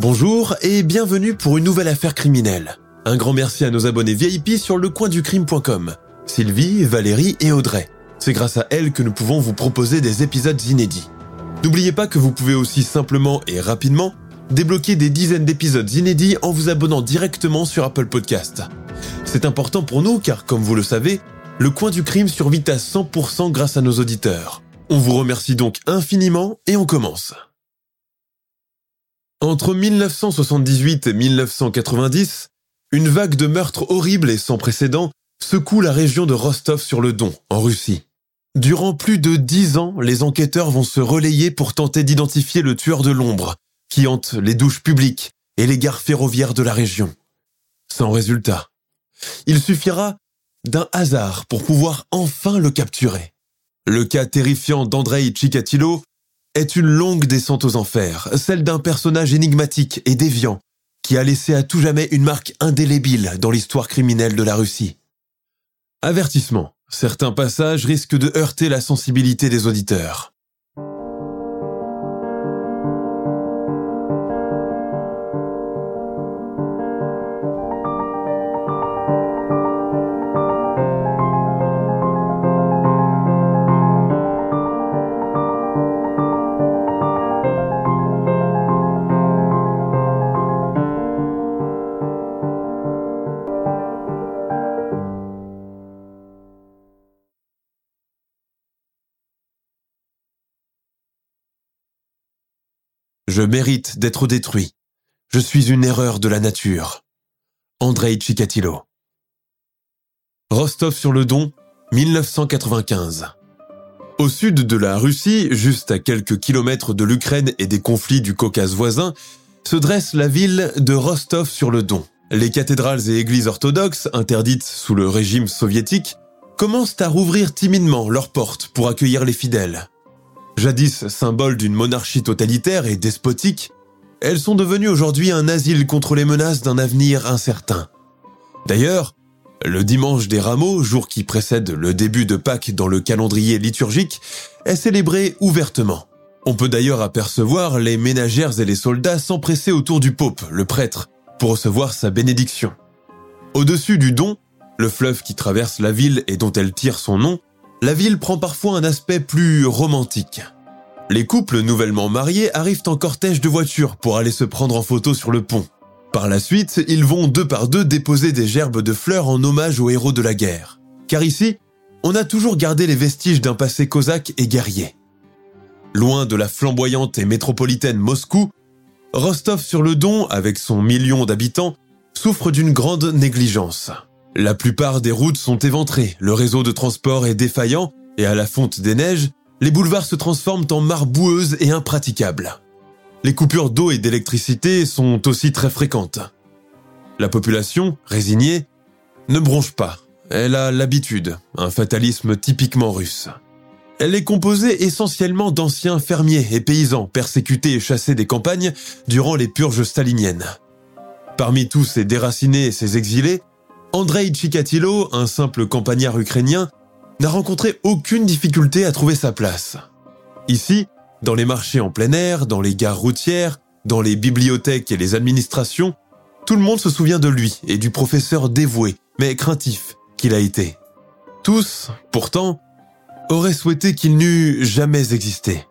Bonjour et bienvenue pour une nouvelle affaire criminelle. Un grand merci à nos abonnés VIP sur lecoinducrime.com. Sylvie, Valérie et Audrey. C'est grâce à elles que nous pouvons vous proposer des épisodes inédits. N'oubliez pas que vous pouvez aussi simplement et rapidement débloquer des dizaines d'épisodes inédits en vous abonnant directement sur Apple Podcast. C'est important pour nous car, comme vous le savez, le coin du crime survit à 100% grâce à nos auditeurs. On vous remercie donc infiniment et on commence. Entre 1978 et 1990, une vague de meurtres horribles et sans précédent secoue la région de Rostov sur le Don, en Russie. Durant plus de dix ans, les enquêteurs vont se relayer pour tenter d'identifier le tueur de l'ombre, qui hante les douches publiques et les gares ferroviaires de la région. Sans résultat. Il suffira d'un hasard pour pouvoir enfin le capturer. Le cas terrifiant d'Andrei Chikatilo est une longue descente aux enfers, celle d'un personnage énigmatique et déviant qui a laissé à tout jamais une marque indélébile dans l'histoire criminelle de la Russie. Avertissement. Certains passages risquent de heurter la sensibilité des auditeurs. Mérite d'être détruit. Je suis une erreur de la nature. Andrei Chikatilo. Rostov-sur-le-Don, 1995. Au sud de la Russie, juste à quelques kilomètres de l'Ukraine et des conflits du Caucase voisin, se dresse la ville de Rostov-sur-le-Don. Les cathédrales et églises orthodoxes, interdites sous le régime soviétique, commencent à rouvrir timidement leurs portes pour accueillir les fidèles. Jadis symbole d'une monarchie totalitaire et despotique, elles sont devenues aujourd'hui un asile contre les menaces d'un avenir incertain. D'ailleurs, le dimanche des rameaux, jour qui précède le début de Pâques dans le calendrier liturgique, est célébré ouvertement. On peut d'ailleurs apercevoir les ménagères et les soldats s'empresser autour du pope, le prêtre, pour recevoir sa bénédiction. Au-dessus du don, le fleuve qui traverse la ville et dont elle tire son nom, la ville prend parfois un aspect plus romantique. Les couples nouvellement mariés arrivent en cortège de voitures pour aller se prendre en photo sur le pont. Par la suite, ils vont deux par deux déposer des gerbes de fleurs en hommage aux héros de la guerre. Car ici, on a toujours gardé les vestiges d'un passé cosaque et guerrier. Loin de la flamboyante et métropolitaine Moscou, Rostov sur le Don, avec son million d'habitants, souffre d'une grande négligence. La plupart des routes sont éventrées, le réseau de transport est défaillant, et à la fonte des neiges, les boulevards se transforment en mares boueuses et impraticables. Les coupures d'eau et d'électricité sont aussi très fréquentes. La population, résignée, ne bronche pas. Elle a l'habitude, un fatalisme typiquement russe. Elle est composée essentiellement d'anciens fermiers et paysans persécutés et chassés des campagnes durant les purges staliniennes. Parmi tous ces déracinés et ces exilés, Andrei Chikatilo, un simple campagnard ukrainien, n'a rencontré aucune difficulté à trouver sa place. Ici, dans les marchés en plein air, dans les gares routières, dans les bibliothèques et les administrations, tout le monde se souvient de lui et du professeur dévoué, mais craintif qu'il a été. Tous, pourtant, auraient souhaité qu'il n'eût jamais existé.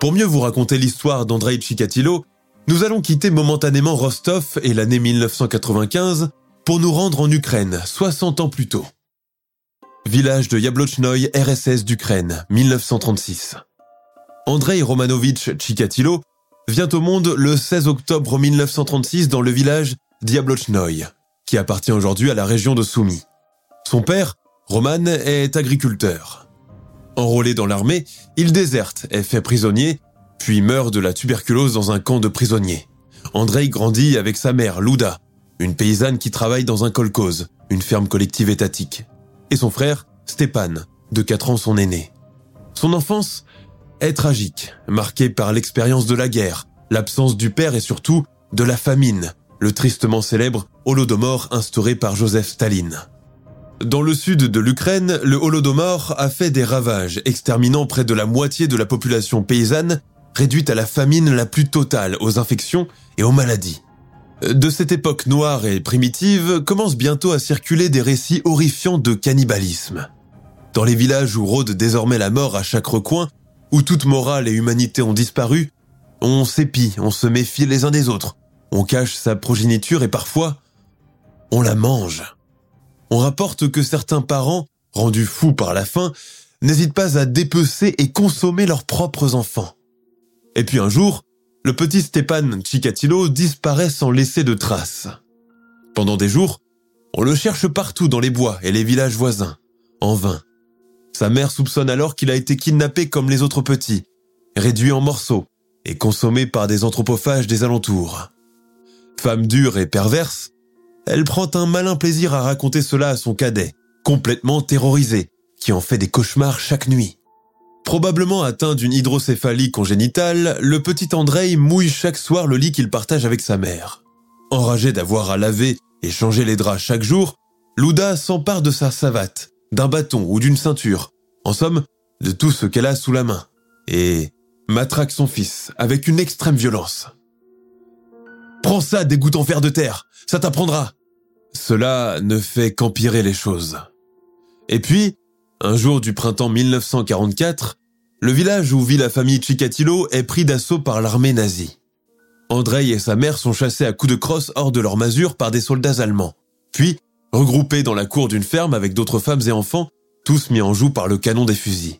Pour mieux vous raconter l'histoire d'Andrei Chikatilo, nous allons quitter momentanément Rostov et l'année 1995 pour nous rendre en Ukraine 60 ans plus tôt. Village de Yablotchnoï, RSS d'Ukraine, 1936. Andrei Romanovitch Chikatilo vient au monde le 16 octobre 1936 dans le village Diablotchnoï, qui appartient aujourd'hui à la région de Soumy. Son père, Roman, est agriculteur. Enrôlé dans l'armée, il déserte, est fait prisonnier, puis meurt de la tuberculose dans un camp de prisonniers. Andrei grandit avec sa mère, Luda, une paysanne qui travaille dans un kolkhoz, une ferme collective étatique, et son frère, Stepan, de 4 ans son aîné. Son enfance est tragique, marquée par l'expérience de la guerre, l'absence du père et surtout de la famine, le tristement célèbre Holodomor instauré par Joseph Staline. Dans le sud de l'Ukraine, le Holodomor a fait des ravages, exterminant près de la moitié de la population paysanne, réduite à la famine la plus totale, aux infections et aux maladies. De cette époque noire et primitive commencent bientôt à circuler des récits horrifiants de cannibalisme. Dans les villages où rôde désormais la mort à chaque recoin, où toute morale et humanité ont disparu, on s'épie, on se méfie les uns des autres, on cache sa progéniture et parfois, on la mange. On rapporte que certains parents, rendus fous par la faim, n'hésitent pas à dépecer et consommer leurs propres enfants. Et puis un jour, le petit Stepan Chikatilo disparaît sans laisser de traces. Pendant des jours, on le cherche partout dans les bois et les villages voisins, en vain. Sa mère soupçonne alors qu'il a été kidnappé comme les autres petits, réduit en morceaux et consommé par des anthropophages des alentours. Femme dure et perverse, elle prend un malin plaisir à raconter cela à son cadet, complètement terrorisé, qui en fait des cauchemars chaque nuit. Probablement atteint d'une hydrocéphalie congénitale, le petit Andrei mouille chaque soir le lit qu'il partage avec sa mère. Enragé d'avoir à laver et changer les draps chaque jour, Luda s'empare de sa savate, d'un bâton ou d'une ceinture, en somme, de tout ce qu'elle a sous la main, et matraque son fils avec une extrême violence. Prends ça, dégoûtant fer de terre, ça t'apprendra. Cela ne fait qu'empirer les choses. Et puis, un jour du printemps 1944, le village où vit la famille Chikatilo est pris d'assaut par l'armée nazie. Andrei et sa mère sont chassés à coups de crosse hors de leur masure par des soldats allemands. Puis, regroupés dans la cour d'une ferme avec d'autres femmes et enfants, tous mis en joue par le canon des fusils.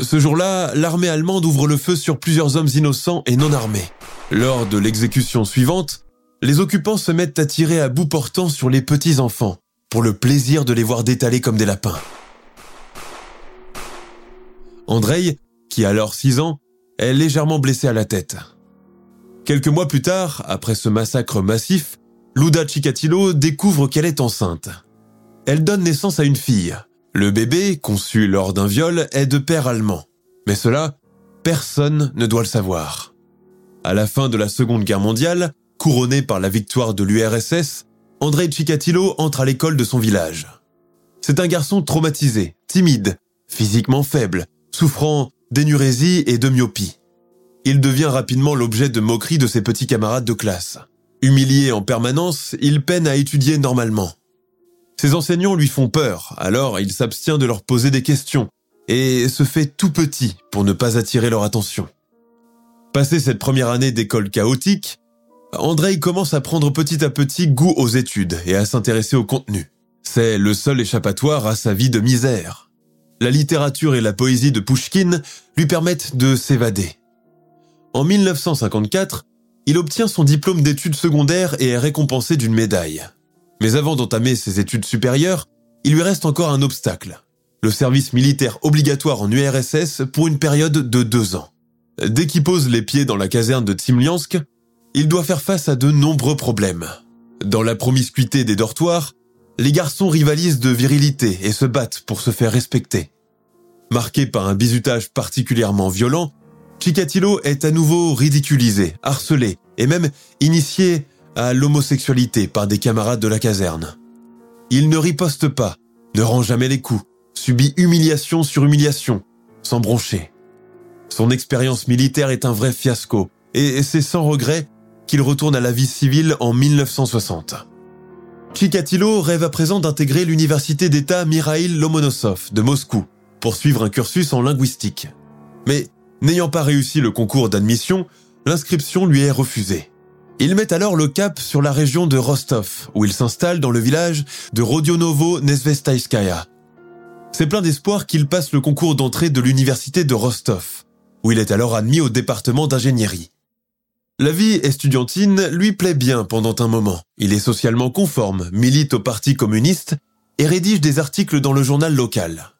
Ce jour-là, l'armée allemande ouvre le feu sur plusieurs hommes innocents et non armés. Lors de l'exécution suivante, les occupants se mettent à tirer à bout portant sur les petits enfants, pour le plaisir de les voir détaler comme des lapins. Andrei qui a alors 6 ans, est légèrement blessée à la tête. Quelques mois plus tard, après ce massacre massif, Luda Chikatilo découvre qu'elle est enceinte. Elle donne naissance à une fille. Le bébé, conçu lors d'un viol, est de père allemand. Mais cela, personne ne doit le savoir. À la fin de la Seconde Guerre mondiale, couronné par la victoire de l'URSS, Andrei Chikatilo entre à l'école de son village. C'est un garçon traumatisé, timide, physiquement faible, souffrant d'énurésie et de myopie. Il devient rapidement l'objet de moqueries de ses petits camarades de classe. Humilié en permanence, il peine à étudier normalement. Ses enseignants lui font peur, alors il s'abstient de leur poser des questions et se fait tout petit pour ne pas attirer leur attention. Passé cette première année d'école chaotique, Andrei commence à prendre petit à petit goût aux études et à s'intéresser au contenu. C'est le seul échappatoire à sa vie de misère la littérature et la poésie de Pushkin lui permettent de s'évader. En 1954, il obtient son diplôme d'études secondaires et est récompensé d'une médaille. Mais avant d'entamer ses études supérieures, il lui reste encore un obstacle. Le service militaire obligatoire en URSS pour une période de deux ans. Dès qu'il pose les pieds dans la caserne de Tsimliansk, il doit faire face à de nombreux problèmes. Dans la promiscuité des dortoirs, les garçons rivalisent de virilité et se battent pour se faire respecter. Marqué par un bizutage particulièrement violent, Chikatilo est à nouveau ridiculisé, harcelé et même initié à l'homosexualité par des camarades de la caserne. Il ne riposte pas, ne rend jamais les coups, subit humiliation sur humiliation, sans broncher. Son expérience militaire est un vrai fiasco, et c'est sans regret qu'il retourne à la vie civile en 1960. Chikatilo rêve à présent d'intégrer l'université d'État Mirail Lomonosov de Moscou pour suivre un cursus en linguistique. Mais n'ayant pas réussi le concours d'admission, l'inscription lui est refusée. Il met alors le cap sur la région de Rostov, où il s'installe dans le village de Rodionovo Nezvestaiskaya. C'est plein d'espoir qu'il passe le concours d'entrée de l'université de Rostov, où il est alors admis au département d'ingénierie. La vie estudiantine lui plaît bien pendant un moment. Il est socialement conforme, milite au Parti communiste et rédige des articles dans le journal local.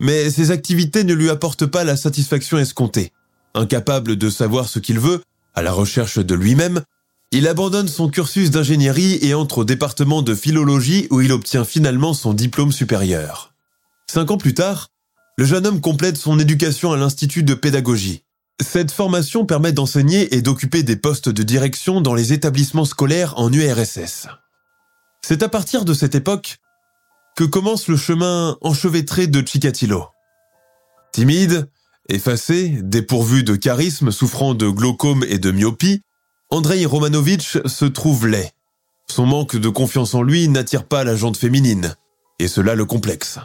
Mais ses activités ne lui apportent pas la satisfaction escomptée. Incapable de savoir ce qu'il veut, à la recherche de lui-même, il abandonne son cursus d'ingénierie et entre au département de philologie où il obtient finalement son diplôme supérieur. Cinq ans plus tard, le jeune homme complète son éducation à l'Institut de pédagogie. Cette formation permet d'enseigner et d'occuper des postes de direction dans les établissements scolaires en URSS. C'est à partir de cette époque que commence le chemin enchevêtré de Chikatilo. Timide, effacé, dépourvu de charisme, souffrant de glaucome et de myopie, Andrei Romanovitch se trouve laid. Son manque de confiance en lui n'attire pas la jante féminine, et cela le complexe.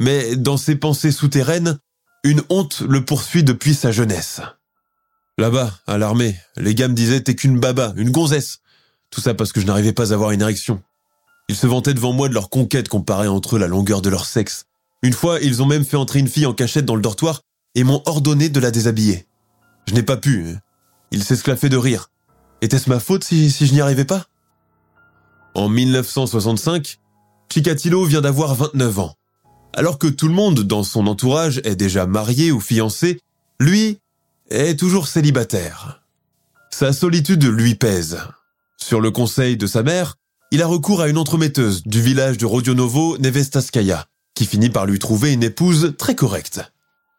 Mais dans ses pensées souterraines, une honte le poursuit depuis sa jeunesse. Là-bas, à l'armée, les gars me disaient t'es qu'une baba, une gonzesse. Tout ça parce que je n'arrivais pas à avoir une érection. Ils se vantaient devant moi de leur conquête comparée entre eux la longueur de leur sexe. Une fois, ils ont même fait entrer une fille en cachette dans le dortoir et m'ont ordonné de la déshabiller. Je n'ai pas pu. Ils s'esclaffaient de rire. Était-ce ma faute si, si je n'y arrivais pas? En 1965, Chikatilo vient d'avoir 29 ans. Alors que tout le monde dans son entourage est déjà marié ou fiancé, lui est toujours célibataire. Sa solitude lui pèse. Sur le conseil de sa mère, il a recours à une entremetteuse du village de Rodionovo, Nevestaskaya, qui finit par lui trouver une épouse très correcte.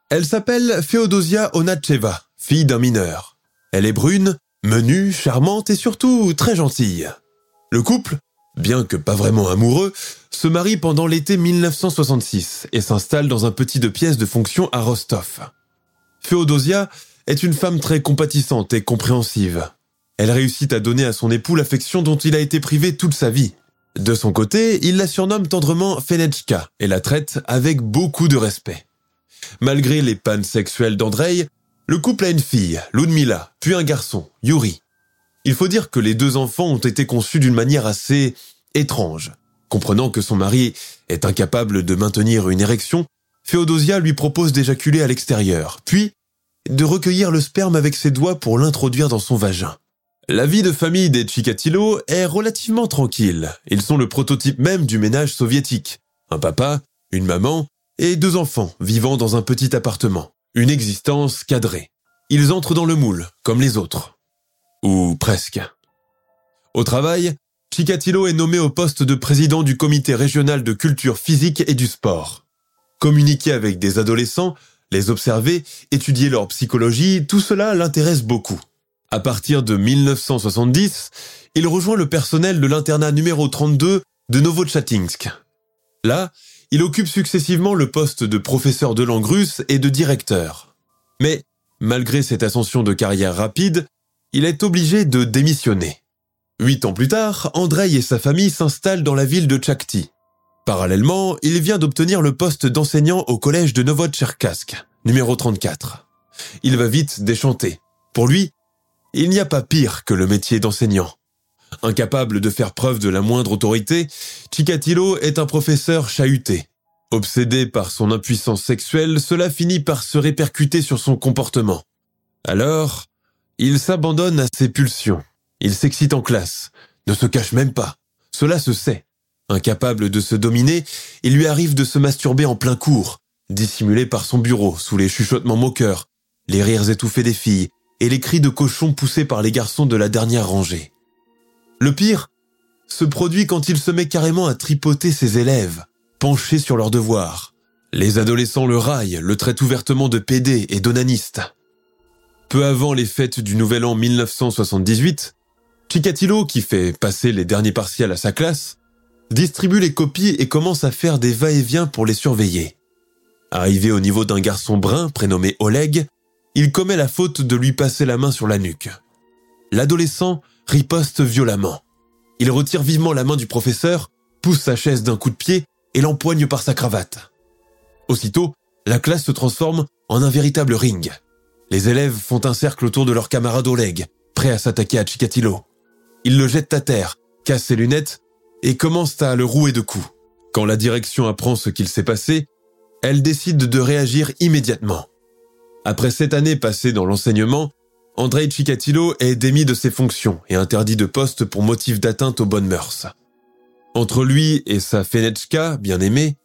Elle s'appelle Feodosia Onacheva, fille d'un mineur. Elle est brune, menue, charmante et surtout très gentille. Le couple bien que pas vraiment amoureux, se marie pendant l'été 1966 et s'installe dans un petit de pièces de fonction à Rostov. Féodosia est une femme très compatissante et compréhensive. Elle réussit à donner à son époux l'affection dont il a été privé toute sa vie. De son côté, il la surnomme tendrement Fenechka et la traite avec beaucoup de respect. Malgré les pannes sexuelles d'Andrei, le couple a une fille, Ludmila, puis un garçon, Yuri. Il faut dire que les deux enfants ont été conçus d'une manière assez étrange. Comprenant que son mari est incapable de maintenir une érection, Féodosia lui propose d'éjaculer à l'extérieur, puis de recueillir le sperme avec ses doigts pour l'introduire dans son vagin. La vie de famille des Chikatilo est relativement tranquille. Ils sont le prototype même du ménage soviétique. Un papa, une maman et deux enfants vivant dans un petit appartement. Une existence cadrée. Ils entrent dans le moule, comme les autres. Ou presque. Au travail, Chikatilo est nommé au poste de président du comité régional de culture physique et du sport. Communiquer avec des adolescents, les observer, étudier leur psychologie, tout cela l'intéresse beaucoup. À partir de 1970, il rejoint le personnel de l'internat numéro 32 de Novochatinsk. Là, il occupe successivement le poste de professeur de langue russe et de directeur. Mais, malgré cette ascension de carrière rapide, il est obligé de démissionner. Huit ans plus tard, Andrei et sa famille s'installent dans la ville de Tchakti. Parallèlement, il vient d'obtenir le poste d'enseignant au collège de Novotcherkask, numéro 34. Il va vite déchanter. Pour lui, il n'y a pas pire que le métier d'enseignant. Incapable de faire preuve de la moindre autorité, Chikatilo est un professeur chahuté. Obsédé par son impuissance sexuelle, cela finit par se répercuter sur son comportement. Alors, il s'abandonne à ses pulsions. Il s'excite en classe, ne se cache même pas. Cela se sait. Incapable de se dominer, il lui arrive de se masturber en plein cours, dissimulé par son bureau sous les chuchotements moqueurs, les rires étouffés des filles et les cris de cochon poussés par les garçons de la dernière rangée. Le pire se produit quand il se met carrément à tripoter ses élèves, penchés sur leurs devoirs. Les adolescents le raillent, le traitent ouvertement de pédé et d'onaniste. Peu avant les fêtes du Nouvel An 1978, Chikatilo, qui fait passer les derniers partiels à sa classe, distribue les copies et commence à faire des va-et-vient pour les surveiller. Arrivé au niveau d'un garçon brun prénommé Oleg, il commet la faute de lui passer la main sur la nuque. L'adolescent riposte violemment. Il retire vivement la main du professeur, pousse sa chaise d'un coup de pied et l'empoigne par sa cravate. Aussitôt, la classe se transforme en un véritable ring. Les élèves font un cercle autour de leur camarade Oleg, prêt à s'attaquer à Chikatilo. Ils le jettent à terre, cassent ses lunettes et commencent à le rouer de coups. Quand la direction apprend ce qu'il s'est passé, elle décide de réagir immédiatement. Après sept années passées dans l'enseignement, Andrei Chikatilo est démis de ses fonctions et interdit de poste pour motif d'atteinte aux bonnes mœurs. Entre lui et sa Fenechka, bien aimée,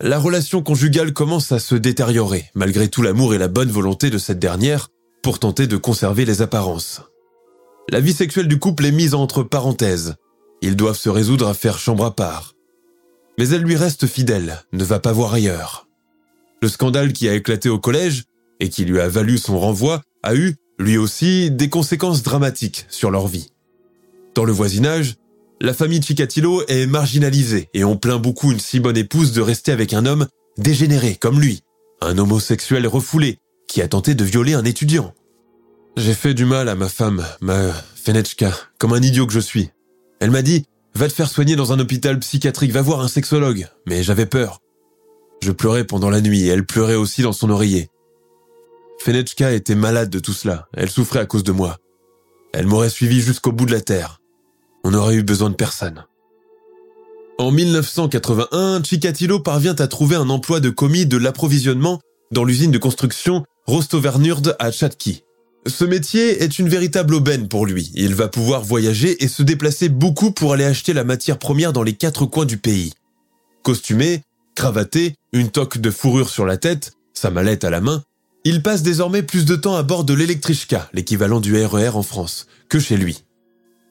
la relation conjugale commence à se détériorer, malgré tout l'amour et la bonne volonté de cette dernière pour tenter de conserver les apparences. La vie sexuelle du couple est mise entre parenthèses. Ils doivent se résoudre à faire chambre à part. Mais elle lui reste fidèle, ne va pas voir ailleurs. Le scandale qui a éclaté au collège et qui lui a valu son renvoi a eu, lui aussi, des conséquences dramatiques sur leur vie. Dans le voisinage, la famille Chikatilo est marginalisée et on plaint beaucoup une si bonne épouse de rester avec un homme dégénéré comme lui, un homosexuel refoulé qui a tenté de violer un étudiant. J'ai fait du mal à ma femme, ma Fenechka, comme un idiot que je suis. Elle m'a dit Va te faire soigner dans un hôpital psychiatrique, va voir un sexologue. Mais j'avais peur. Je pleurais pendant la nuit et elle pleurait aussi dans son oreiller. Fenechka était malade de tout cela. Elle souffrait à cause de moi. Elle m'aurait suivi jusqu'au bout de la terre. On n'aurait eu besoin de personne. En 1981, Chikatilo parvient à trouver un emploi de commis de l'approvisionnement dans l'usine de construction Rostovernurd à Chatki. Ce métier est une véritable aubaine pour lui. Il va pouvoir voyager et se déplacer beaucoup pour aller acheter la matière première dans les quatre coins du pays. Costumé, cravaté, une toque de fourrure sur la tête, sa mallette à la main, il passe désormais plus de temps à bord de l'électrichka, l'équivalent du RER e en France, que chez lui.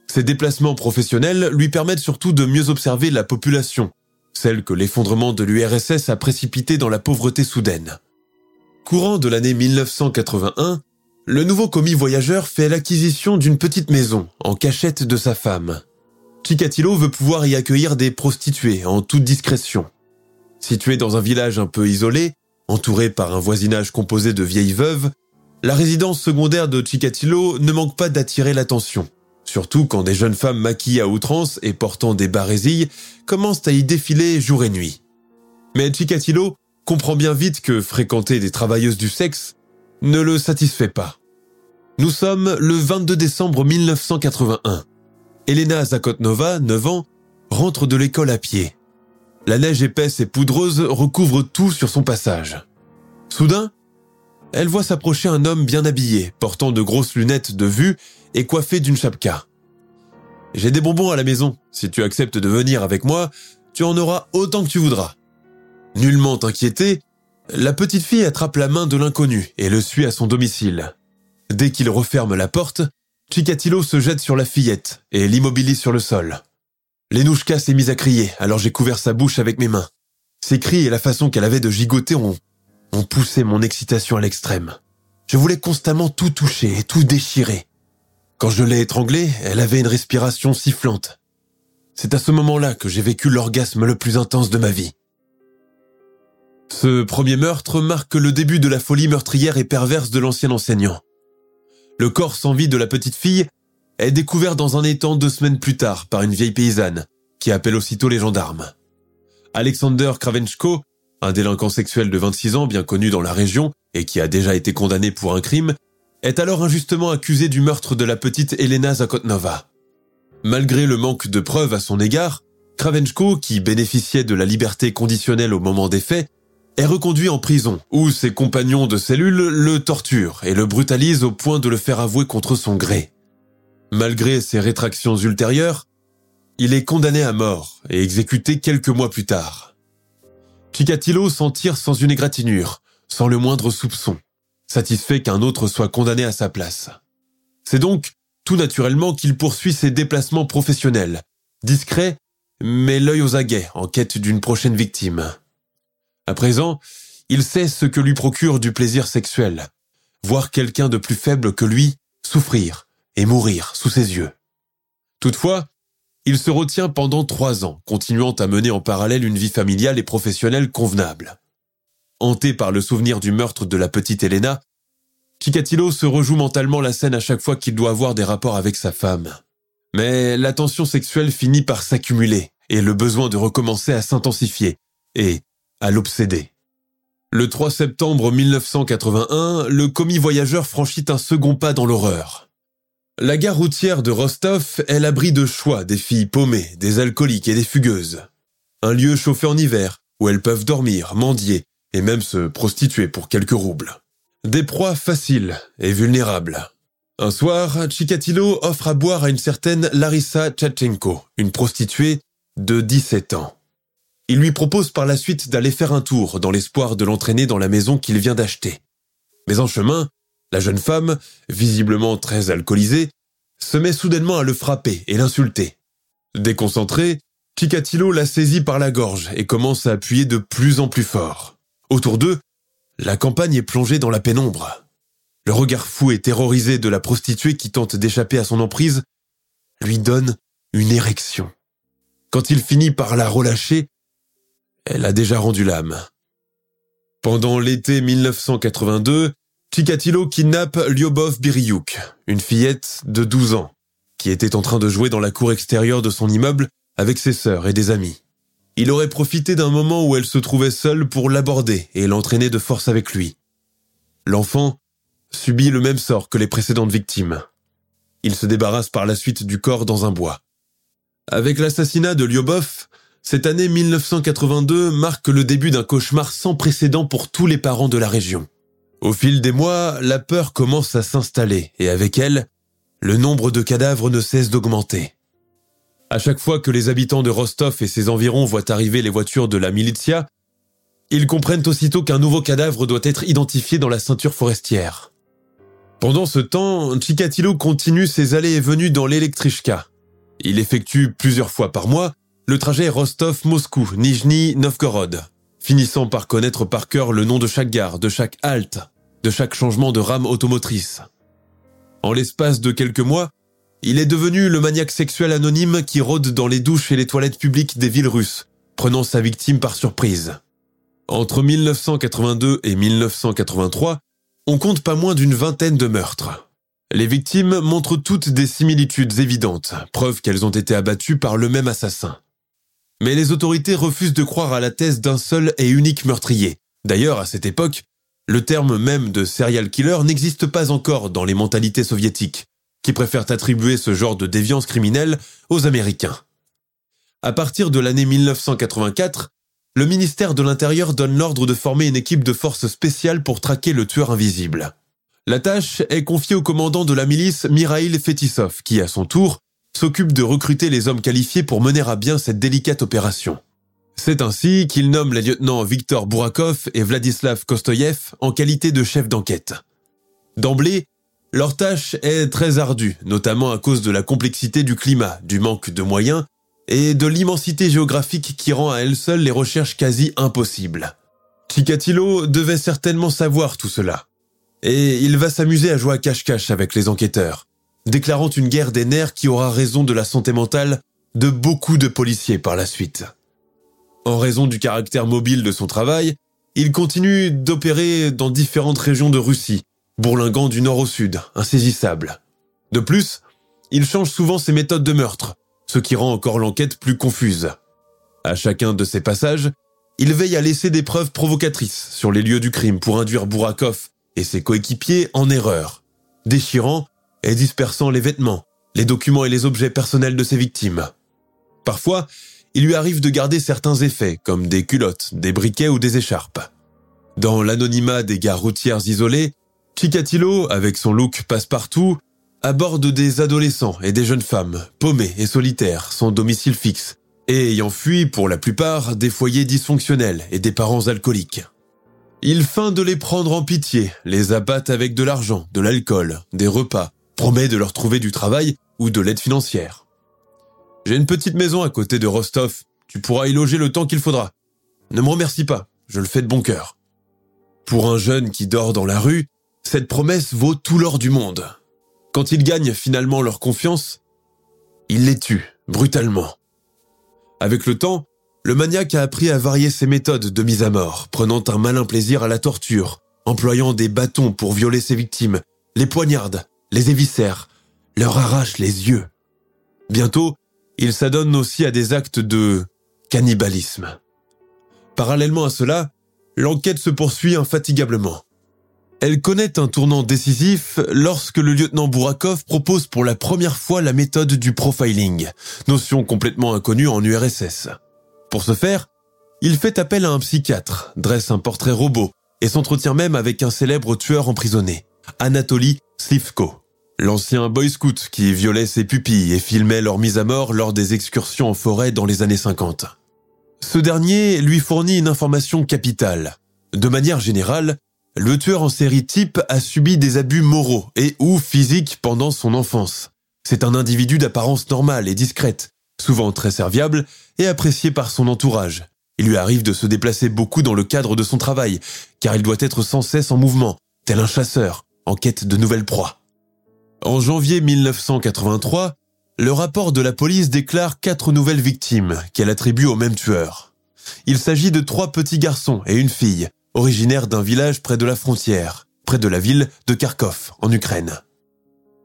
Ses déplacements professionnels lui permettent surtout de mieux observer la population, celle que l'effondrement de l'URSS a précipitée dans la pauvreté soudaine. Courant de l'année 1981, le nouveau commis voyageur fait l'acquisition d'une petite maison en cachette de sa femme. Chikatilo veut pouvoir y accueillir des prostituées en toute discrétion. Situé dans un village un peu isolé, entouré par un voisinage composé de vieilles veuves, la résidence secondaire de Chikatilo ne manque pas d'attirer l'attention, surtout quand des jeunes femmes maquillées à outrance et portant des barésilles commencent à y défiler jour et nuit. Mais Chikatilo comprend bien vite que fréquenter des travailleuses du sexe ne le satisfait pas. Nous sommes le 22 décembre 1981. Elena Zakotnova, 9 ans, rentre de l'école à pied. La neige épaisse et poudreuse recouvre tout sur son passage. Soudain, elle voit s'approcher un homme bien habillé, portant de grosses lunettes de vue et coiffé d'une chapka. J'ai des bonbons à la maison. Si tu acceptes de venir avec moi, tu en auras autant que tu voudras. Nullement inquiétée, la petite fille attrape la main de l'inconnu et le suit à son domicile. Dès qu'il referme la porte, Chikatilo se jette sur la fillette et l'immobilise sur le sol. Lenouchka s'est mise à crier, alors j'ai couvert sa bouche avec mes mains. Ses cris et la façon qu'elle avait de gigoter ont, ont poussé mon excitation à l'extrême. Je voulais constamment tout toucher et tout déchirer. Quand je l'ai étranglée, elle avait une respiration sifflante. C'est à ce moment-là que j'ai vécu l'orgasme le plus intense de ma vie. Ce premier meurtre marque le début de la folie meurtrière et perverse de l'ancien enseignant. Le corps sans vie de la petite fille est découvert dans un étang deux semaines plus tard par une vieille paysanne, qui appelle aussitôt les gendarmes. Alexander Kravenchko, un délinquant sexuel de 26 ans bien connu dans la région et qui a déjà été condamné pour un crime, est alors injustement accusé du meurtre de la petite Elena Zakotnova. Malgré le manque de preuves à son égard, Kravenchko, qui bénéficiait de la liberté conditionnelle au moment des faits, est reconduit en prison, où ses compagnons de cellule le torturent et le brutalisent au point de le faire avouer contre son gré. Malgré ses rétractions ultérieures, il est condamné à mort et exécuté quelques mois plus tard. Chikatilo s'en tire sans une égratignure, sans le moindre soupçon, satisfait qu'un autre soit condamné à sa place. C'est donc tout naturellement qu'il poursuit ses déplacements professionnels, discret, mais l'œil aux aguets en quête d'une prochaine victime. À présent, il sait ce que lui procure du plaisir sexuel. Voir quelqu'un de plus faible que lui souffrir et mourir sous ses yeux. Toutefois, il se retient pendant trois ans, continuant à mener en parallèle une vie familiale et professionnelle convenable. Hanté par le souvenir du meurtre de la petite Elena, Chikatilo se rejoue mentalement la scène à chaque fois qu'il doit avoir des rapports avec sa femme. Mais la tension sexuelle finit par s'accumuler et le besoin de recommencer à s'intensifier. Et, à l'obséder. Le 3 septembre 1981, le commis voyageur franchit un second pas dans l'horreur. La gare routière de Rostov est l'abri de choix des filles paumées, des alcooliques et des fugueuses. Un lieu chauffé en hiver, où elles peuvent dormir, mendier et même se prostituer pour quelques roubles. Des proies faciles et vulnérables. Un soir, Chikatilo offre à boire à une certaine Larissa Tchatchenko, une prostituée de 17 ans. Il lui propose par la suite d'aller faire un tour dans l'espoir de l'entraîner dans la maison qu'il vient d'acheter. Mais en chemin, la jeune femme, visiblement très alcoolisée, se met soudainement à le frapper et l'insulter. Déconcentré, Chikatilo la saisit par la gorge et commence à appuyer de plus en plus fort. Autour d'eux, la campagne est plongée dans la pénombre. Le regard fou et terrorisé de la prostituée qui tente d'échapper à son emprise lui donne une érection. Quand il finit par la relâcher, elle a déjà rendu l'âme. Pendant l'été 1982, Chikatilo kidnappe Lyobov Biriouk, une fillette de 12 ans, qui était en train de jouer dans la cour extérieure de son immeuble avec ses sœurs et des amis. Il aurait profité d'un moment où elle se trouvait seule pour l'aborder et l'entraîner de force avec lui. L'enfant subit le même sort que les précédentes victimes. Il se débarrasse par la suite du corps dans un bois. Avec l'assassinat de Lyobov, cette année 1982 marque le début d'un cauchemar sans précédent pour tous les parents de la région. Au fil des mois, la peur commence à s'installer et avec elle, le nombre de cadavres ne cesse d'augmenter. À chaque fois que les habitants de Rostov et ses environs voient arriver les voitures de la militia, ils comprennent aussitôt qu'un nouveau cadavre doit être identifié dans la ceinture forestière. Pendant ce temps, Chikatilo continue ses allées et venues dans l'électrichka. Il effectue plusieurs fois par mois le trajet Rostov-Moscou, Nijni-Novgorod, finissant par connaître par cœur le nom de chaque gare, de chaque halte, de chaque changement de rame automotrice. En l'espace de quelques mois, il est devenu le maniaque sexuel anonyme qui rôde dans les douches et les toilettes publiques des villes russes, prenant sa victime par surprise. Entre 1982 et 1983, on compte pas moins d'une vingtaine de meurtres. Les victimes montrent toutes des similitudes évidentes, preuve qu'elles ont été abattues par le même assassin. Mais les autorités refusent de croire à la thèse d'un seul et unique meurtrier. D'ailleurs, à cette époque, le terme même de serial killer n'existe pas encore dans les mentalités soviétiques, qui préfèrent attribuer ce genre de déviance criminelle aux Américains. À partir de l'année 1984, le ministère de l'Intérieur donne l'ordre de former une équipe de forces spéciales pour traquer le tueur invisible. La tâche est confiée au commandant de la milice Mirail Fetisov, qui, à son tour, s'occupe de recruter les hommes qualifiés pour mener à bien cette délicate opération. C'est ainsi qu'il nomme les lieutenants Viktor Bourakov et Vladislav Kostoyev en qualité de chefs d'enquête. D'emblée, leur tâche est très ardue, notamment à cause de la complexité du climat, du manque de moyens et de l'immensité géographique qui rend à elle seule les recherches quasi impossibles. Chikatilo devait certainement savoir tout cela. Et il va s'amuser à jouer à cache-cache avec les enquêteurs, déclarant une guerre des nerfs qui aura raison de la santé mentale de beaucoup de policiers par la suite. En raison du caractère mobile de son travail, il continue d'opérer dans différentes régions de Russie, bourlinguant du nord au sud, insaisissable. De plus, il change souvent ses méthodes de meurtre, ce qui rend encore l'enquête plus confuse. À chacun de ces passages, il veille à laisser des preuves provocatrices sur les lieux du crime pour induire Bourakov et ses coéquipiers en erreur, déchirant et dispersant les vêtements, les documents et les objets personnels de ses victimes. Parfois, il lui arrive de garder certains effets, comme des culottes, des briquets ou des écharpes. Dans l'anonymat des gares routières isolées, Chikatilo, avec son look passe-partout, aborde des adolescents et des jeunes femmes, paumés et solitaires, sans domicile fixe, et ayant fui, pour la plupart, des foyers dysfonctionnels et des parents alcooliques. Il feint de les prendre en pitié, les abatte avec de l'argent, de l'alcool, des repas, promet de leur trouver du travail ou de l'aide financière. J'ai une petite maison à côté de Rostov, tu pourras y loger le temps qu'il faudra. Ne me remercie pas, je le fais de bon cœur. Pour un jeune qui dort dans la rue, cette promesse vaut tout l'or du monde. Quand ils gagnent finalement leur confiance, il les tue, brutalement. Avec le temps, le maniaque a appris à varier ses méthodes de mise à mort, prenant un malin plaisir à la torture, employant des bâtons pour violer ses victimes, les poignarde, les éviscère, leur arrache les yeux. Bientôt, il s'adonne aussi à des actes de cannibalisme. Parallèlement à cela, l'enquête se poursuit infatigablement. Elle connaît un tournant décisif lorsque le lieutenant Bourakov propose pour la première fois la méthode du profiling, notion complètement inconnue en URSS. Pour ce faire, il fait appel à un psychiatre, dresse un portrait robot et s'entretient même avec un célèbre tueur emprisonné, Anatoly Slivko. L'ancien boy scout qui violait ses pupilles et filmait leur mise à mort lors des excursions en forêt dans les années 50. Ce dernier lui fournit une information capitale. De manière générale, le tueur en série type a subi des abus moraux et ou physiques pendant son enfance. C'est un individu d'apparence normale et discrète, souvent très serviable et apprécié par son entourage. Il lui arrive de se déplacer beaucoup dans le cadre de son travail, car il doit être sans cesse en mouvement, tel un chasseur, en quête de nouvelles proies. En janvier 1983, le rapport de la police déclare quatre nouvelles victimes qu'elle attribue au même tueur. Il s'agit de trois petits garçons et une fille, originaires d'un village près de la frontière, près de la ville de Kharkov, en Ukraine.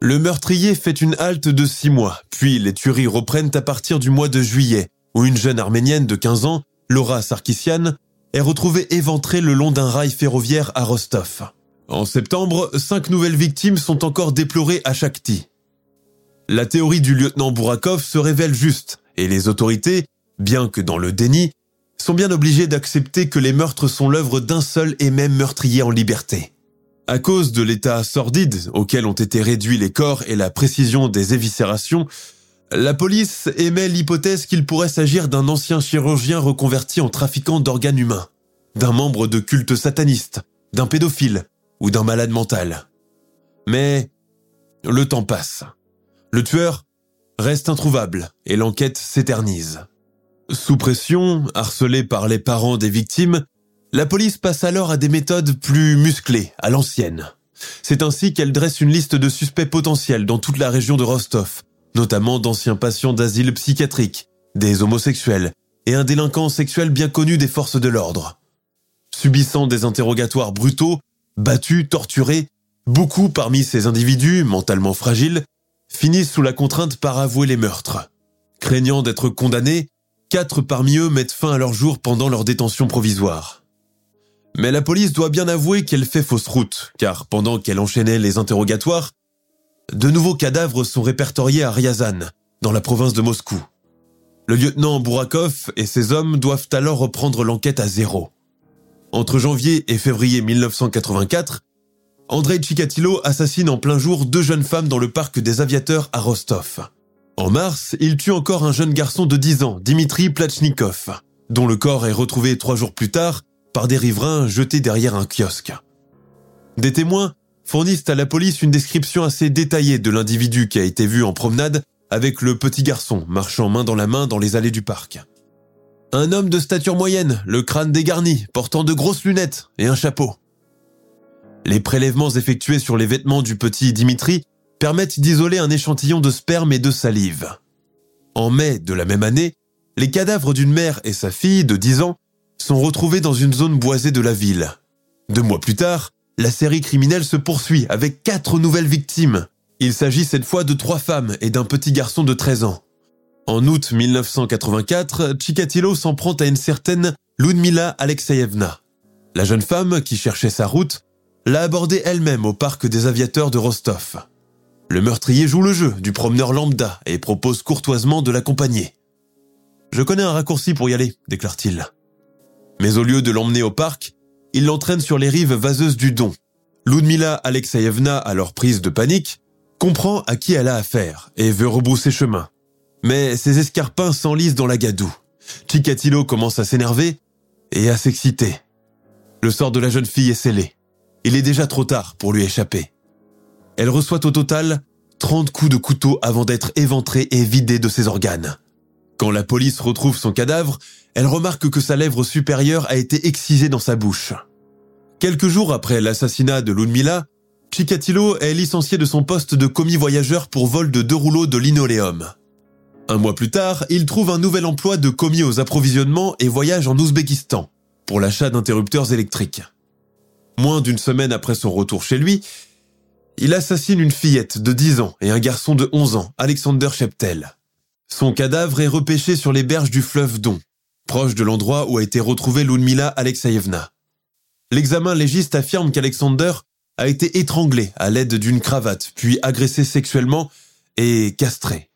Le meurtrier fait une halte de six mois, puis les tueries reprennent à partir du mois de juillet, où une jeune arménienne de 15 ans, Laura Sarkissian, est retrouvée éventrée le long d'un rail ferroviaire à Rostov. En septembre, cinq nouvelles victimes sont encore déplorées à Shakhty. La théorie du lieutenant Bourakov se révèle juste, et les autorités, bien que dans le déni, sont bien obligées d'accepter que les meurtres sont l'œuvre d'un seul et même meurtrier en liberté. À cause de l'état sordide auquel ont été réduits les corps et la précision des éviscérations, la police émet l'hypothèse qu'il pourrait s'agir d'un ancien chirurgien reconverti en trafiquant d'organes humains, d'un membre de culte sataniste, d'un pédophile, ou d'un malade mental. Mais le temps passe. Le tueur reste introuvable et l'enquête s'éternise. Sous pression, harcelé par les parents des victimes, la police passe alors à des méthodes plus musclées, à l'ancienne. C'est ainsi qu'elle dresse une liste de suspects potentiels dans toute la région de Rostov, notamment d'anciens patients d'asile psychiatrique, des homosexuels et un délinquant sexuel bien connu des forces de l'ordre. Subissant des interrogatoires brutaux, Battus, torturés, beaucoup parmi ces individus, mentalement fragiles, finissent sous la contrainte par avouer les meurtres. Craignant d'être condamnés, quatre parmi eux mettent fin à leur jour pendant leur détention provisoire. Mais la police doit bien avouer qu'elle fait fausse route, car pendant qu'elle enchaînait les interrogatoires, de nouveaux cadavres sont répertoriés à Ryazan, dans la province de Moscou. Le lieutenant Bourakov et ses hommes doivent alors reprendre l'enquête à zéro. Entre janvier et février 1984, Andrei Chikatilo assassine en plein jour deux jeunes femmes dans le parc des aviateurs à Rostov. En mars, il tue encore un jeune garçon de 10 ans, Dimitri Plachnikov, dont le corps est retrouvé trois jours plus tard par des riverains jetés derrière un kiosque. Des témoins fournissent à la police une description assez détaillée de l'individu qui a été vu en promenade avec le petit garçon marchant main dans la main dans les allées du parc. Un homme de stature moyenne, le crâne dégarni, portant de grosses lunettes et un chapeau. Les prélèvements effectués sur les vêtements du petit Dimitri permettent d'isoler un échantillon de sperme et de salive. En mai de la même année, les cadavres d'une mère et sa fille de 10 ans sont retrouvés dans une zone boisée de la ville. Deux mois plus tard, la série criminelle se poursuit avec quatre nouvelles victimes. Il s'agit cette fois de trois femmes et d'un petit garçon de 13 ans. En août 1984, Chikatilo s'en prend à une certaine Ludmila Alexeyevna. La jeune femme, qui cherchait sa route, l'a abordée elle-même au parc des aviateurs de Rostov. Le meurtrier joue le jeu du promeneur lambda et propose courtoisement de l'accompagner. Je connais un raccourci pour y aller, déclare-t-il. Mais au lieu de l'emmener au parc, il l'entraîne sur les rives vaseuses du Don. Ludmila Alexeyevna, alors prise de panique, comprend à qui elle a affaire et veut rebrousser chemin. Mais ses escarpins s'enlisent dans la gadoue. Chikatilo commence à s'énerver et à s'exciter. Le sort de la jeune fille est scellé. Il est déjà trop tard pour lui échapper. Elle reçoit au total 30 coups de couteau avant d'être éventrée et vidée de ses organes. Quand la police retrouve son cadavre, elle remarque que sa lèvre supérieure a été excisée dans sa bouche. Quelques jours après l'assassinat de Ludmila, Chikatilo est licencié de son poste de commis voyageur pour vol de deux rouleaux de linoléum. Un mois plus tard, il trouve un nouvel emploi de commis aux approvisionnements et voyage en Ouzbékistan pour l'achat d'interrupteurs électriques. Moins d'une semaine après son retour chez lui, il assassine une fillette de 10 ans et un garçon de 11 ans, Alexander Sheptel. Son cadavre est repêché sur les berges du fleuve Don, proche de l'endroit où a été retrouvée Ludmila Alexeyevna. L'examen légiste affirme qu'Alexander a été étranglé à l'aide d'une cravate, puis agressé sexuellement et castré.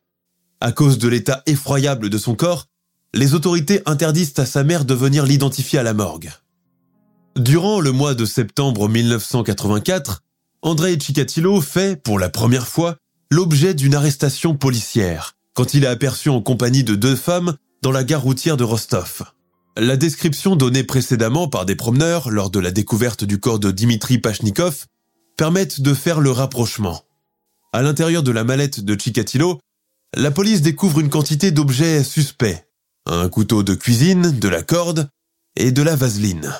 À cause de l'état effroyable de son corps, les autorités interdisent à sa mère de venir l'identifier à la morgue. Durant le mois de septembre 1984, Andrei Chikatilo fait, pour la première fois, l'objet d'une arrestation policière, quand il est aperçu en compagnie de deux femmes dans la gare routière de Rostov. La description donnée précédemment par des promeneurs lors de la découverte du corps de Dimitri Pachnikov permettent de faire le rapprochement. À l'intérieur de la mallette de Chikatilo, la police découvre une quantité d'objets suspects. Un couteau de cuisine, de la corde et de la vaseline.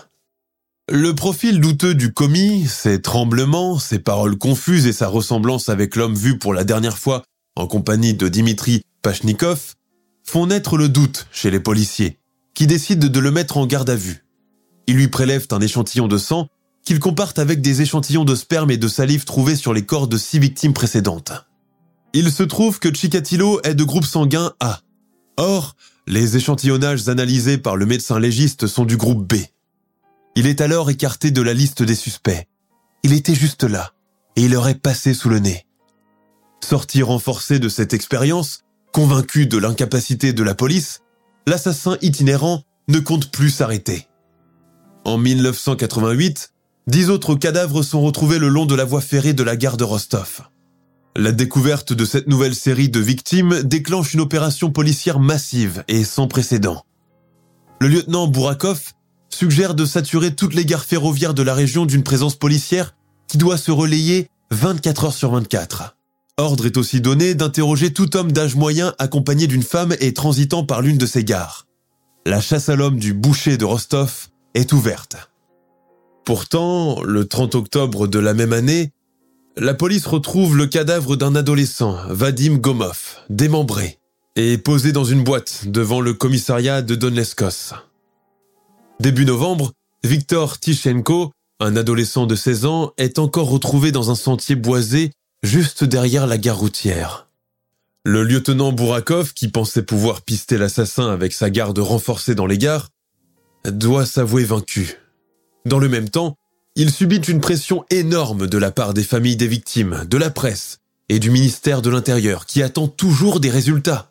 Le profil douteux du commis, ses tremblements, ses paroles confuses et sa ressemblance avec l'homme vu pour la dernière fois en compagnie de Dimitri Pachnikov font naître le doute chez les policiers, qui décident de le mettre en garde à vue. Ils lui prélèvent un échantillon de sang qu'ils comparent avec des échantillons de sperme et de salive trouvés sur les corps de six victimes précédentes. Il se trouve que Chikatilo est de groupe sanguin A. Or, les échantillonnages analysés par le médecin légiste sont du groupe B. Il est alors écarté de la liste des suspects. Il était juste là, et il aurait passé sous le nez. Sorti renforcé de cette expérience, convaincu de l'incapacité de la police, l'assassin itinérant ne compte plus s'arrêter. En 1988, dix autres cadavres sont retrouvés le long de la voie ferrée de la gare de Rostov. La découverte de cette nouvelle série de victimes déclenche une opération policière massive et sans précédent. Le lieutenant Bourakov suggère de saturer toutes les gares ferroviaires de la région d'une présence policière qui doit se relayer 24 heures sur 24. Ordre est aussi donné d'interroger tout homme d'âge moyen accompagné d'une femme et transitant par l'une de ces gares. La chasse à l'homme du boucher de Rostov est ouverte. Pourtant, le 30 octobre de la même année, la police retrouve le cadavre d'un adolescent, Vadim Gomov, démembré, et posé dans une boîte devant le commissariat de Donleskos. Début novembre, Victor Tichenko, un adolescent de 16 ans, est encore retrouvé dans un sentier boisé juste derrière la gare routière. Le lieutenant Bourakov, qui pensait pouvoir pister l'assassin avec sa garde renforcée dans les gares, doit s'avouer vaincu. Dans le même temps, il subit une pression énorme de la part des familles des victimes, de la presse et du ministère de l'Intérieur qui attend toujours des résultats.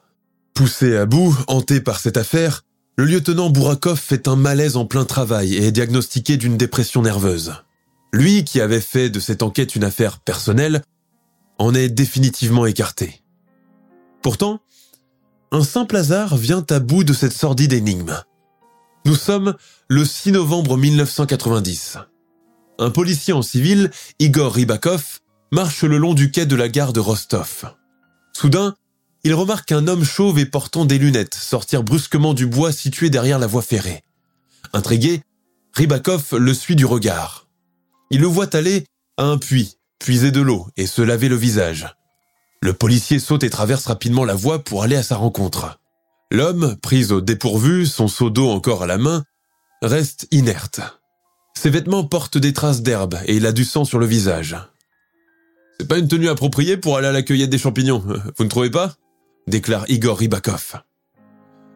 Poussé à bout, hanté par cette affaire, le lieutenant Bourakov fait un malaise en plein travail et est diagnostiqué d'une dépression nerveuse. Lui, qui avait fait de cette enquête une affaire personnelle, en est définitivement écarté. Pourtant, un simple hasard vient à bout de cette sordide énigme. Nous sommes le 6 novembre 1990. Un policier en civil, Igor Ribakov, marche le long du quai de la gare de Rostov. Soudain, il remarque un homme chauve et portant des lunettes sortir brusquement du bois situé derrière la voie ferrée. Intrigué, Ribakov le suit du regard. Il le voit aller à un puits puiser de l'eau et se laver le visage. Le policier saute et traverse rapidement la voie pour aller à sa rencontre. L'homme, pris au dépourvu, son seau d'eau encore à la main, reste inerte. Ses vêtements portent des traces d'herbe et il a du sang sur le visage. C'est pas une tenue appropriée pour aller à la cueillette des champignons, vous ne trouvez pas? Déclare Igor Ribakov.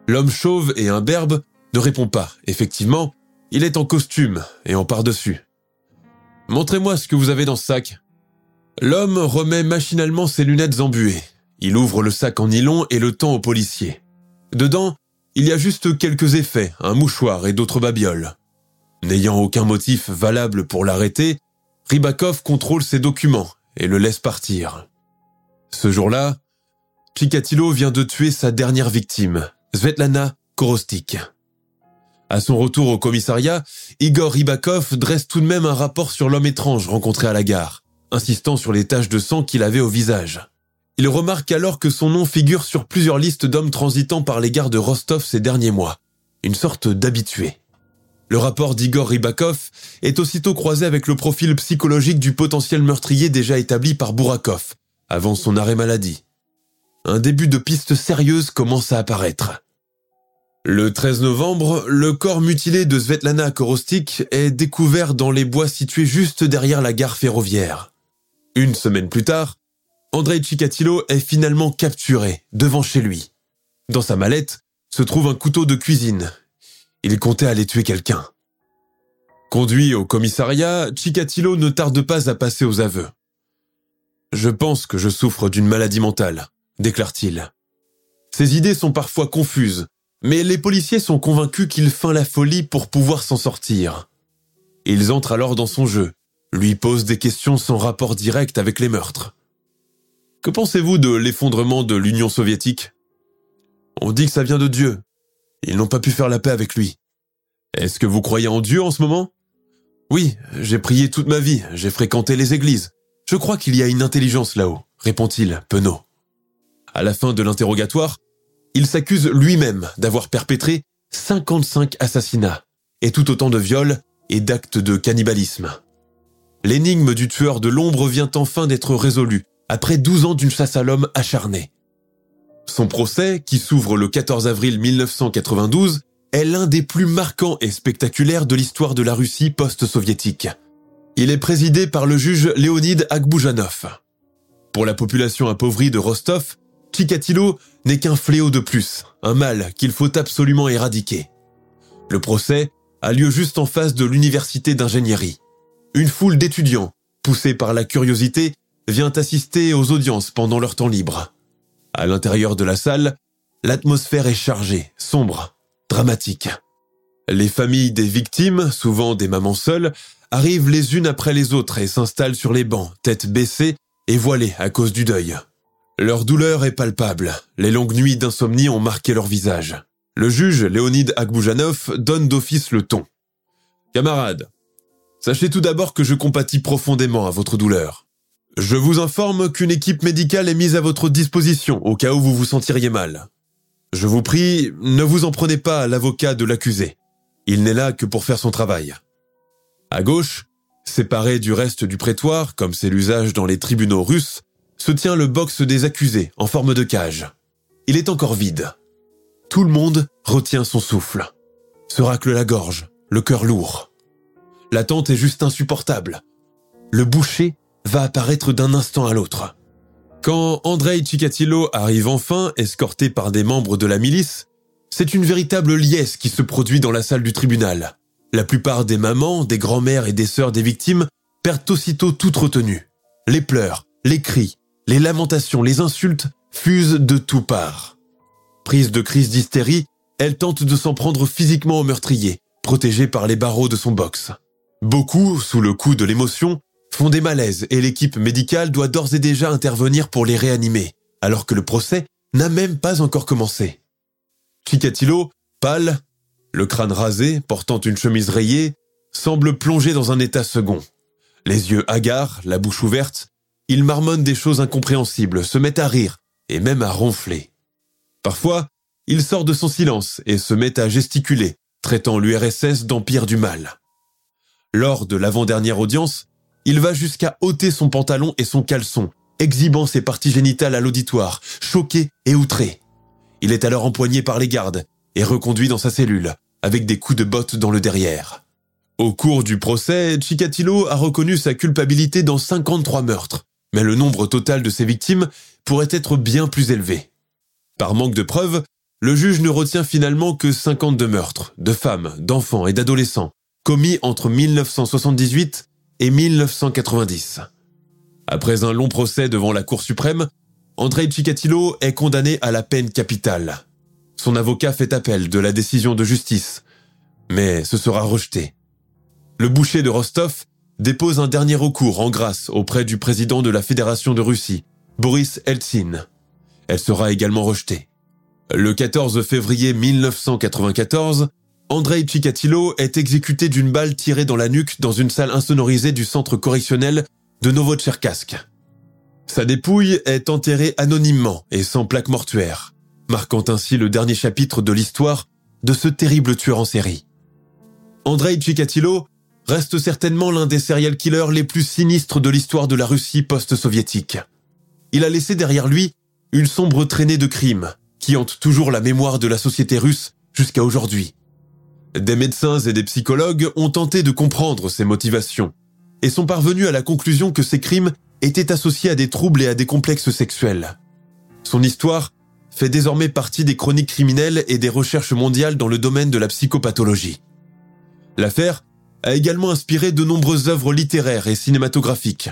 L'homme chauve et imberbe ne répond pas. Effectivement, il est en costume et en par-dessus. Montrez-moi ce que vous avez dans ce sac, L'homme remet machinalement ses lunettes embuées. Il ouvre le sac en nylon et le tend au policier. Dedans, il y a juste quelques effets, un mouchoir et d'autres babioles. N'ayant aucun motif valable pour l'arrêter, Ribakov contrôle ses documents et le laisse partir. Ce jour-là, Chikatilo vient de tuer sa dernière victime, Svetlana Korostik. À son retour au commissariat, Igor Ribakov dresse tout de même un rapport sur l'homme étrange rencontré à la gare insistant sur les taches de sang qu'il avait au visage. Il remarque alors que son nom figure sur plusieurs listes d'hommes transitant par les gares de Rostov ces derniers mois, une sorte d'habitué. Le rapport d'Igor Ribakov est aussitôt croisé avec le profil psychologique du potentiel meurtrier déjà établi par Bourakov, avant son arrêt maladie. Un début de piste sérieuse commence à apparaître. Le 13 novembre, le corps mutilé de Svetlana Korostik est découvert dans les bois situés juste derrière la gare ferroviaire. Une semaine plus tard, Andrei Chikatilo est finalement capturé devant chez lui. Dans sa mallette se trouve un couteau de cuisine. Il comptait aller tuer quelqu'un. Conduit au commissariat, Chikatilo ne tarde pas à passer aux aveux. Je pense que je souffre d'une maladie mentale, déclare-t-il. Ses idées sont parfois confuses, mais les policiers sont convaincus qu'il feint la folie pour pouvoir s'en sortir. Ils entrent alors dans son jeu lui pose des questions sans rapport direct avec les meurtres. Que pensez-vous de l'effondrement de l'Union soviétique? On dit que ça vient de Dieu. Ils n'ont pas pu faire la paix avec lui. Est-ce que vous croyez en Dieu en ce moment? Oui, j'ai prié toute ma vie, j'ai fréquenté les églises. Je crois qu'il y a une intelligence là-haut, répond-il, penaud. À la fin de l'interrogatoire, il s'accuse lui-même d'avoir perpétré 55 assassinats et tout autant de viols et d'actes de cannibalisme. L'énigme du tueur de l'ombre vient enfin d'être résolue après 12 ans d'une chasse à l'homme acharnée. Son procès, qui s'ouvre le 14 avril 1992, est l'un des plus marquants et spectaculaires de l'histoire de la Russie post-soviétique. Il est présidé par le juge Léonid Agboujanov. Pour la population appauvrie de Rostov, Chikatilo n'est qu'un fléau de plus, un mal qu'il faut absolument éradiquer. Le procès a lieu juste en face de l'université d'ingénierie. Une foule d'étudiants, poussés par la curiosité, vient assister aux audiences pendant leur temps libre. À l'intérieur de la salle, l'atmosphère est chargée, sombre, dramatique. Les familles des victimes, souvent des mamans seules, arrivent les unes après les autres et s'installent sur les bancs, tête baissée et voilées à cause du deuil. Leur douleur est palpable. Les longues nuits d'insomnie ont marqué leur visage. Le juge, Léonid Agboujanov, donne d'office le ton. Camarades, sachez tout d'abord que je compatis profondément à votre douleur. Je vous informe qu'une équipe médicale est mise à votre disposition au cas où vous vous sentiriez mal. Je vous prie, ne vous en prenez pas à l'avocat de l'accusé. Il n'est là que pour faire son travail. À gauche, séparé du reste du prétoire, comme c'est l'usage dans les tribunaux russes, se tient le box des accusés en forme de cage. Il est encore vide. Tout le monde retient son souffle, se racle la gorge, le cœur lourd. L'attente est juste insupportable. Le boucher va apparaître d'un instant à l'autre. Quand Andrei Chikatilo arrive enfin, escorté par des membres de la milice, c'est une véritable liesse qui se produit dans la salle du tribunal. La plupart des mamans, des grands-mères et des sœurs des victimes perdent aussitôt toute retenue. Les pleurs, les cris, les lamentations, les insultes fusent de tout parts. Prise de crise d'hystérie, elle tente de s'en prendre physiquement au meurtrier, protégé par les barreaux de son box. Beaucoup, sous le coup de l'émotion, font des malaises et l'équipe médicale doit d'ores et déjà intervenir pour les réanimer, alors que le procès n'a même pas encore commencé. Chikatilo, pâle, le crâne rasé, portant une chemise rayée, semble plongé dans un état second. Les yeux hagards, la bouche ouverte, il marmonne des choses incompréhensibles, se met à rire et même à ronfler. Parfois, il sort de son silence et se met à gesticuler, traitant l'URSS d'empire du mal. Lors de l'avant-dernière audience, il va jusqu'à ôter son pantalon et son caleçon, exhibant ses parties génitales à l'auditoire, choqué et outré. Il est alors empoigné par les gardes et reconduit dans sa cellule, avec des coups de botte dans le derrière. Au cours du procès, Chikatilo a reconnu sa culpabilité dans 53 meurtres, mais le nombre total de ses victimes pourrait être bien plus élevé. Par manque de preuves, le juge ne retient finalement que 52 meurtres de femmes, d'enfants et d'adolescents, commis entre 1978 et 1990. Après un long procès devant la Cour suprême, Andrei Chikatilo est condamné à la peine capitale. Son avocat fait appel de la décision de justice, mais ce sera rejeté. Le boucher de Rostov dépose un dernier recours en grâce auprès du président de la Fédération de Russie, Boris Eltsine. Elle sera également rejetée. Le 14 février 1994, Andrei Chikatilo est exécuté d'une balle tirée dans la nuque dans une salle insonorisée du centre correctionnel de Novotcherkassk. Sa dépouille est enterrée anonymement et sans plaque mortuaire, marquant ainsi le dernier chapitre de l'histoire de ce terrible tueur en série. Andrei Chikatilo reste certainement l'un des serial killers les plus sinistres de l'histoire de la Russie post-soviétique. Il a laissé derrière lui une sombre traînée de crimes qui hante toujours la mémoire de la société russe jusqu'à aujourd'hui. Des médecins et des psychologues ont tenté de comprendre ses motivations et sont parvenus à la conclusion que ces crimes étaient associés à des troubles et à des complexes sexuels. Son histoire fait désormais partie des chroniques criminelles et des recherches mondiales dans le domaine de la psychopathologie. L'affaire a également inspiré de nombreuses œuvres littéraires et cinématographiques.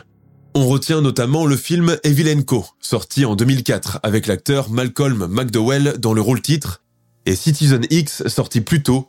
On retient notamment le film Evilenko, sorti en 2004 avec l'acteur Malcolm McDowell dans le rôle titre, et Citizen X, sorti plus tôt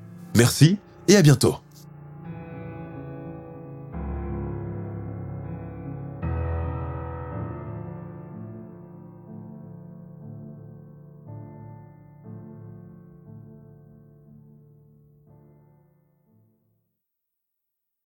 Merci et à bientôt.